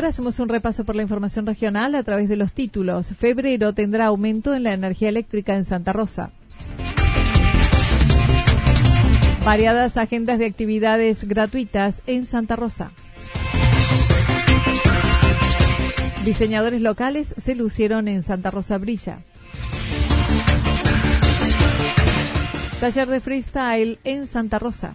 A esta hora hacemos un repaso por la información regional a través de los títulos. Febrero tendrá aumento en la energía eléctrica en Santa Rosa. Variadas agendas de actividades gratuitas en Santa Rosa. Diseñadores locales se lucieron en Santa Rosa Brilla. Taller de freestyle en Santa Rosa.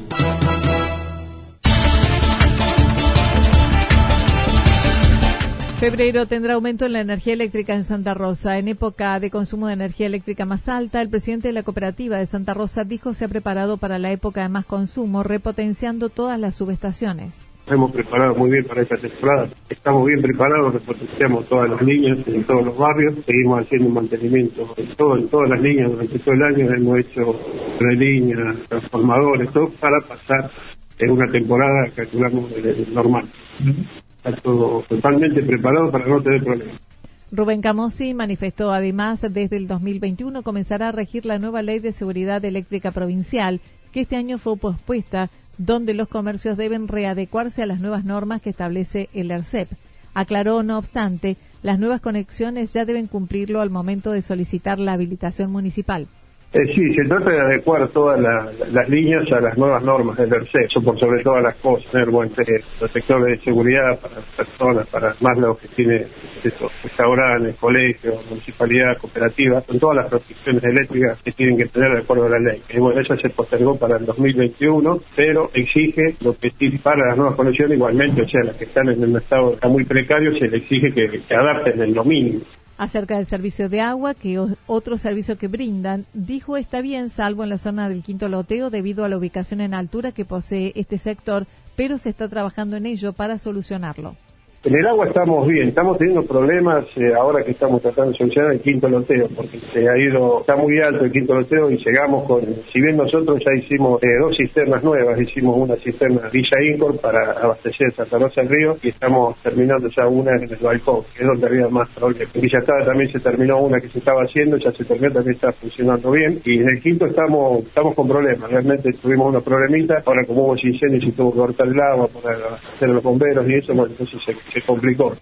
Febrero tendrá aumento en la energía eléctrica en Santa Rosa. En época de consumo de energía eléctrica más alta, el presidente de la cooperativa de Santa Rosa dijo se ha preparado para la época de más consumo, repotenciando todas las subestaciones. Nos hemos preparado muy bien para esta temporada. Estamos bien preparados, repotenciamos todas las líneas en todos los barrios. Seguimos haciendo mantenimiento en, todo, en todas las líneas durante todo el año. Hemos hecho líneas, transformadores, todo para pasar en una temporada, calculamos, normal. Está todo totalmente preparado para no tener problemas. Rubén Camosi manifestó además desde el 2021 comenzará a regir la nueva ley de seguridad eléctrica provincial, que este año fue pospuesta donde los comercios deben readecuarse a las nuevas normas que establece el ERCEP. Aclaró, no obstante, las nuevas conexiones ya deben cumplirlo al momento de solicitar la habilitación municipal. Eh, sí, se trata de adecuar todas la- las líneas a las nuevas normas del ERCEP, eso por sobre todas las cosas, tener buen eh, protector de seguridad para las personas, para más los que tiene eso, restaurantes, colegios, municipalidad, cooperativas, con todas las protecciones eléctricas que tienen que tener de acuerdo a la ley. Y bueno, eso se postergó para el 2021, pero exige lo que sí para las nuevas conexiones igualmente, o sea, las que están en un estado muy precario, se le exige que, que adapten en lo mínimo. Acerca del servicio de agua, que otro servicio que brindan, dijo está bien salvo en la zona del quinto loteo debido a la ubicación en altura que posee este sector, pero se está trabajando en ello para solucionarlo. En el agua estamos bien, estamos teniendo problemas eh, ahora que estamos tratando de solucionar el quinto loteo, porque se ha ido, está muy alto el quinto loteo y llegamos con, si bien nosotros ya hicimos eh, dos cisternas nuevas, hicimos una cisterna Villa Incor para abastecer Santa Rosa del Río y estamos terminando ya una en el balcón, que es donde había más problemas. En Villa Estada también se terminó una que se estaba haciendo, ya se terminó, también está funcionando bien y en el quinto estamos, estamos con problemas, realmente tuvimos unos problemitas, ahora como hubo incendios y tuvo que cortar el agua para hacer los bomberos y eso, bueno, entonces se, se complicó.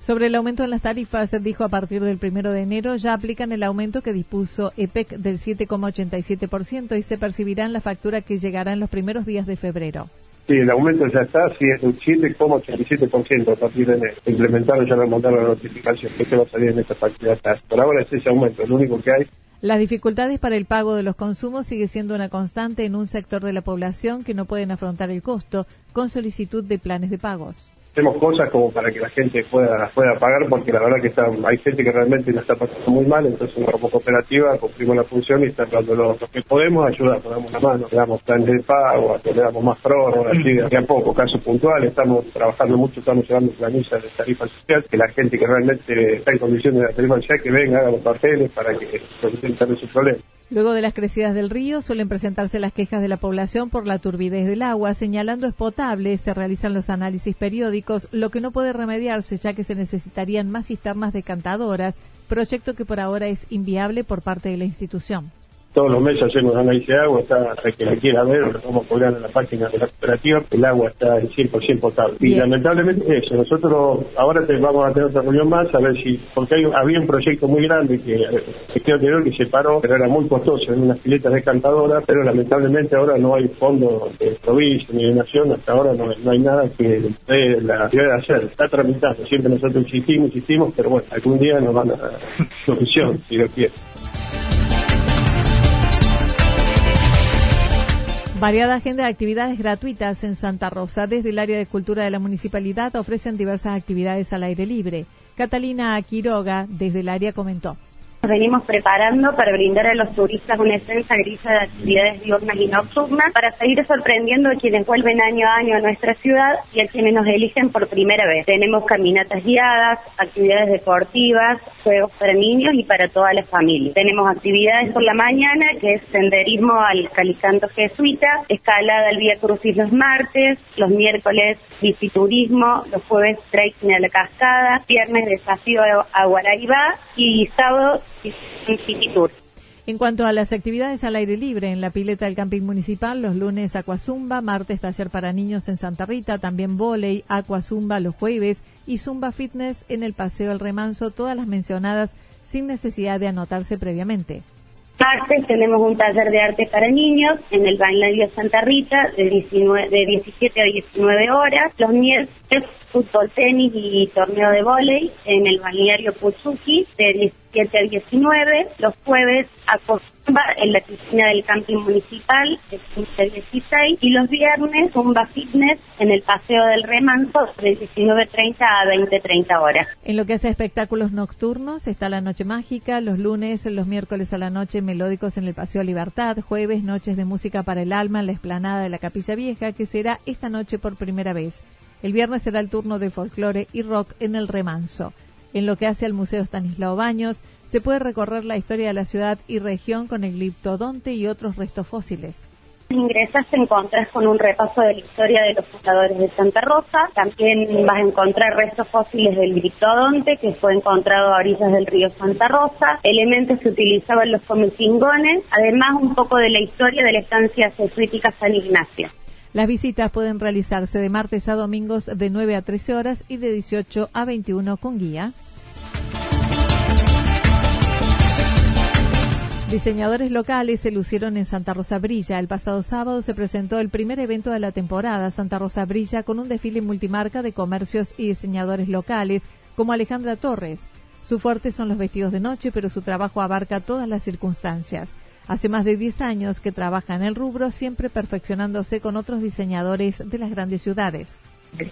Sobre el aumento en las tarifas, dijo a partir del primero de enero ya aplican el aumento que dispuso EPEC del 7,87% y se percibirá en la factura que llegará en los primeros días de febrero. Sí, el aumento ya está, sí, es un 7,87% a partir de enero. Implementaron, ya le mandaron la notificación que se va a salir en esta factura. Por ahora es ese aumento, lo único que hay. Las dificultades para el pago de los consumos sigue siendo una constante en un sector de la población que no pueden afrontar el costo con solicitud de planes de pagos. Hacemos cosas como para que la gente pueda pueda pagar porque la verdad que está, hay gente que realmente la está pasando muy mal entonces como cooperativa cumplimos la función y está dando lo, que podemos ayudar damos la mano le damos planes de pago le damos más prórrogas así de a poco casos puntuales estamos trabajando mucho estamos llevando planillas de tarifa social que la gente que realmente está en condiciones de la tarifa social que venga haga los papeles para que solucionen su problema Luego de las crecidas del río suelen presentarse las quejas de la población por la turbidez del agua, señalando es potable, se realizan los análisis periódicos, lo que no puede remediarse ya que se necesitarían más cisternas decantadoras, proyecto que por ahora es inviable por parte de la institución todos los meses hacemos análisis de agua, está, para que la quiera ver, lo vamos colgar en la página de la cooperativa, el agua está en 100% potable. Y lamentablemente eso, nosotros ahora vamos a tener otra reunión más a ver si, porque había un proyecto muy grande que el anterior que se paró, pero era muy costoso, en unas piletas decantadoras, pero lamentablemente ahora no hay fondo de provincia ni de nación, hasta ahora no, hay nada que dé la ciudad de hacer, está tramitando, siempre nosotros insistimos, insistimos, pero bueno, algún día nos van a dar solución, si lo quiere. Variada agenda de actividades gratuitas en Santa Rosa. Desde el área de cultura de la municipalidad ofrecen diversas actividades al aire libre. Catalina Quiroga, desde el área, comentó. Nos venimos preparando para brindar a los turistas una extensa grilla de actividades diurnas y nocturnas para seguir sorprendiendo a quienes vuelven año a año a nuestra ciudad y a quienes nos eligen por primera vez. Tenemos caminatas guiadas, actividades deportivas, juegos para niños y para toda la familia. Tenemos actividades por la mañana, que es senderismo al Calicanto Jesuita, escalada al Vía Crucis los martes, los miércoles biciturismo, los jueves trekking a la cascada, viernes desafío a Guaraibá y sábado En cuanto a las actividades al aire libre en la pileta del camping municipal, los lunes Acuazumba, martes taller para niños en Santa Rita, también volei, Acuazumba los jueves y Zumba Fitness en el Paseo El Remanso, todas las mencionadas sin necesidad de anotarse previamente. Martes tenemos un taller de arte para niños en el Balneario Santa Rita de, 19, de 17 a 19 horas. Los miércoles fútbol, tenis y torneo de vóley en el balneario Puzuki de 17 a 19. Los jueves a en la piscina del camping municipal de 15 a 16 y los viernes Zumba Fitness en el Paseo del Remanso de 19.30 a 20.30 horas. En lo que hace espectáculos nocturnos está la Noche Mágica, los lunes, los miércoles a la noche melódicos en el Paseo Libertad, jueves noches de música para el alma en la explanada de la Capilla Vieja que será esta noche por primera vez. El viernes será el turno de folclore y rock en el Remanso. En lo que hace al Museo Stanislao Baños, se puede recorrer la historia de la ciudad y región con el gliptodonte y otros restos fósiles. Ingresas, te encuentras con un repaso de la historia de los fundadores de Santa Rosa. También vas a encontrar restos fósiles del gliptodonte, que fue encontrado a orillas del río Santa Rosa, elementos que utilizaban los comitingones, además un poco de la historia de la estancia jesuítica San Ignacio. Las visitas pueden realizarse de martes a domingos de 9 a 13 horas y de 18 a 21 con guía. Diseñadores locales se lucieron en Santa Rosa Brilla. El pasado sábado se presentó el primer evento de la temporada Santa Rosa Brilla con un desfile multimarca de comercios y diseñadores locales como Alejandra Torres. Su fuerte son los vestidos de noche, pero su trabajo abarca todas las circunstancias. Hace más de 10 años que trabaja en el rubro, siempre perfeccionándose con otros diseñadores de las grandes ciudades.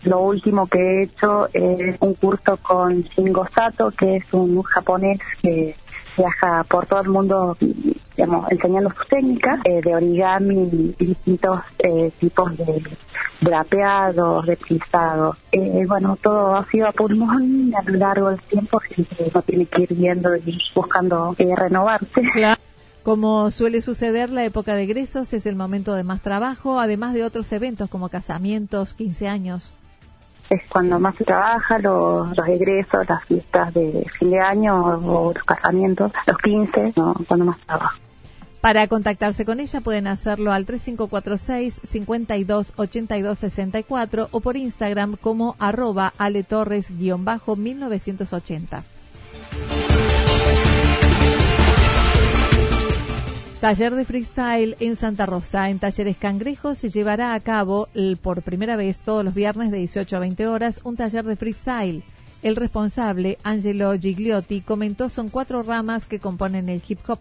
Lo último que he hecho es un curso con Shingo Sato, que es un japonés que viaja por todo el mundo digamos, enseñando sus técnicas eh, de origami y distintos eh, tipos de drapeados, de Eh, bueno, todo ha sido a pulmón a lo largo del tiempo, siempre uno tiene que ir viendo y buscando eh, renovarse. Como suele suceder, la época de egresos es el momento de más trabajo, además de otros eventos como casamientos, 15 años. Es cuando más se trabaja, los, los egresos, las fiestas de fin de año o los casamientos, los 15, ¿no? cuando más trabaja. Para contactarse con ella pueden hacerlo al 3546 528264 o por Instagram como arroba aletorres-1980. Taller de freestyle en Santa Rosa. En Talleres Cangrejos se llevará a cabo por primera vez todos los viernes de 18 a 20 horas un taller de freestyle. El responsable, Angelo Gigliotti, comentó son cuatro ramas que componen el hip hop.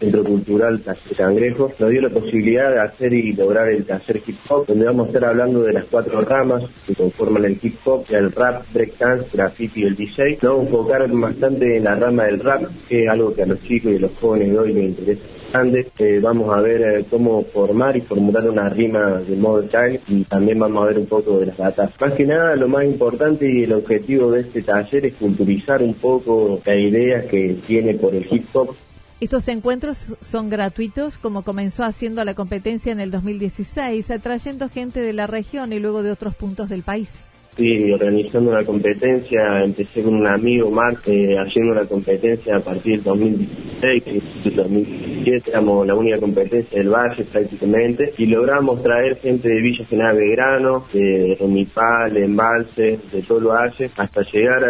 Centro Cultural Taller Cangrejo, nos dio la posibilidad de hacer y lograr el taller hip hop, donde vamos a estar hablando de las cuatro ramas que conforman el hip hop, el rap, breakdance, graffiti y el DJ. Nos vamos a enfocar bastante en la rama del rap, que es algo que a los chicos y a los jóvenes hoy les interesa bastante. Eh, vamos a ver eh, cómo formar y formular una rima de modo child y también vamos a ver un poco de las datas. Más que nada, lo más importante y el objetivo de este taller es culturizar un poco la idea que tiene por el hip hop estos encuentros son gratuitos, como comenzó haciendo la competencia en el 2016, atrayendo gente de la región y luego de otros puntos del país. Sí, organizando una competencia, empecé con un amigo, Mark, haciendo una competencia a partir del 2016, del 2017 éramos la única competencia del Valle prácticamente, y logramos traer gente de Villa General Belgrano, de Romipal, de Embalse, de todo el Valle, hasta llegar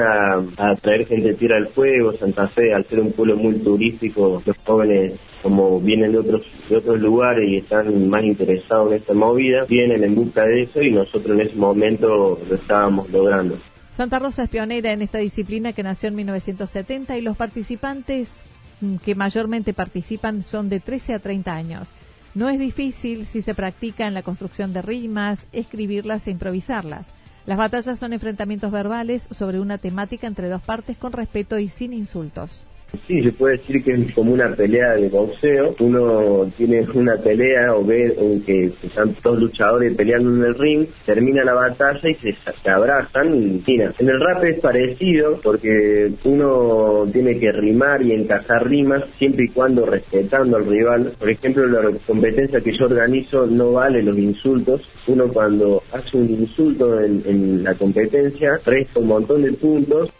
a, traer gente de Tierra del Fuego, Santa Fe, al ser un pueblo muy turístico, los jóvenes como vienen de otros de otros lugares y están más interesados en esta movida, vienen en busca de eso y nosotros en ese momento lo estábamos logrando. Santa Rosa es pionera en esta disciplina que nació en 1970 y los participantes mm, que mayormente participan son de 13 a 30 años. No es difícil si se practica en la construcción de rimas, escribirlas e improvisarlas. Las batallas son enfrentamientos verbales sobre una temática entre dos partes con respeto y sin insultos. Sí, se puede decir que es como una pelea de boxeo. Uno tiene una pelea o ve que están dos luchadores peleando en el ring, termina la batalla y se, abrazan y En el rap es parecido porque uno tiene que rimar y encajar rimas siempre y cuando respetando al rival. Por ejemplo, la competencia que yo organizo no vale los insultos. Uno cuando hace un insulto en, en la competencia resta un montón de puntos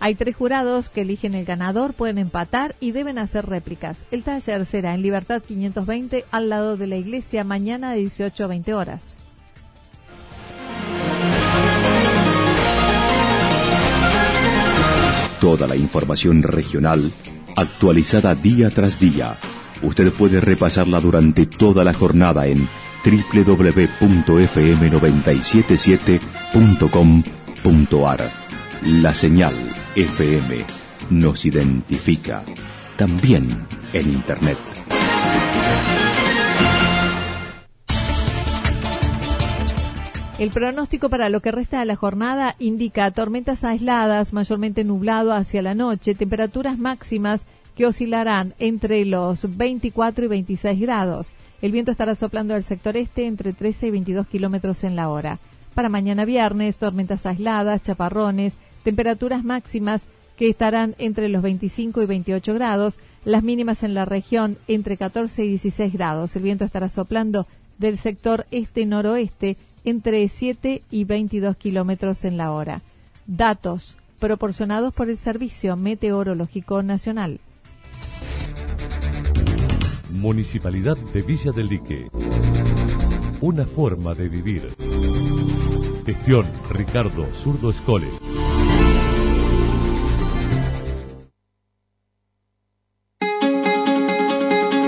hay tres jurados que eligen el ganador, pueden empatar y deben hacer réplicas. El taller será en Libertad 520 al lado de la iglesia mañana a 18 20 horas. Toda la información regional actualizada día tras día. Usted puede repasarla durante toda la jornada en www.fm977.com.ar. La señal FM nos identifica también en Internet. El pronóstico para lo que resta de la jornada indica tormentas aisladas, mayormente nublado hacia la noche, temperaturas máximas que oscilarán entre los 24 y 26 grados. El viento estará soplando al sector este entre 13 y 22 kilómetros en la hora. Para mañana viernes, tormentas aisladas, chaparrones, temperaturas máximas que estarán entre los 25 y 28 grados, las mínimas en la región entre 14 y 16 grados. El viento estará soplando del sector este-noroeste entre 7 y 22 kilómetros en la hora. Datos proporcionados por el Servicio Meteorológico Nacional. Municipalidad de Villa del Lique. Una forma de vivir. Gestión Ricardo Zurdo Escole.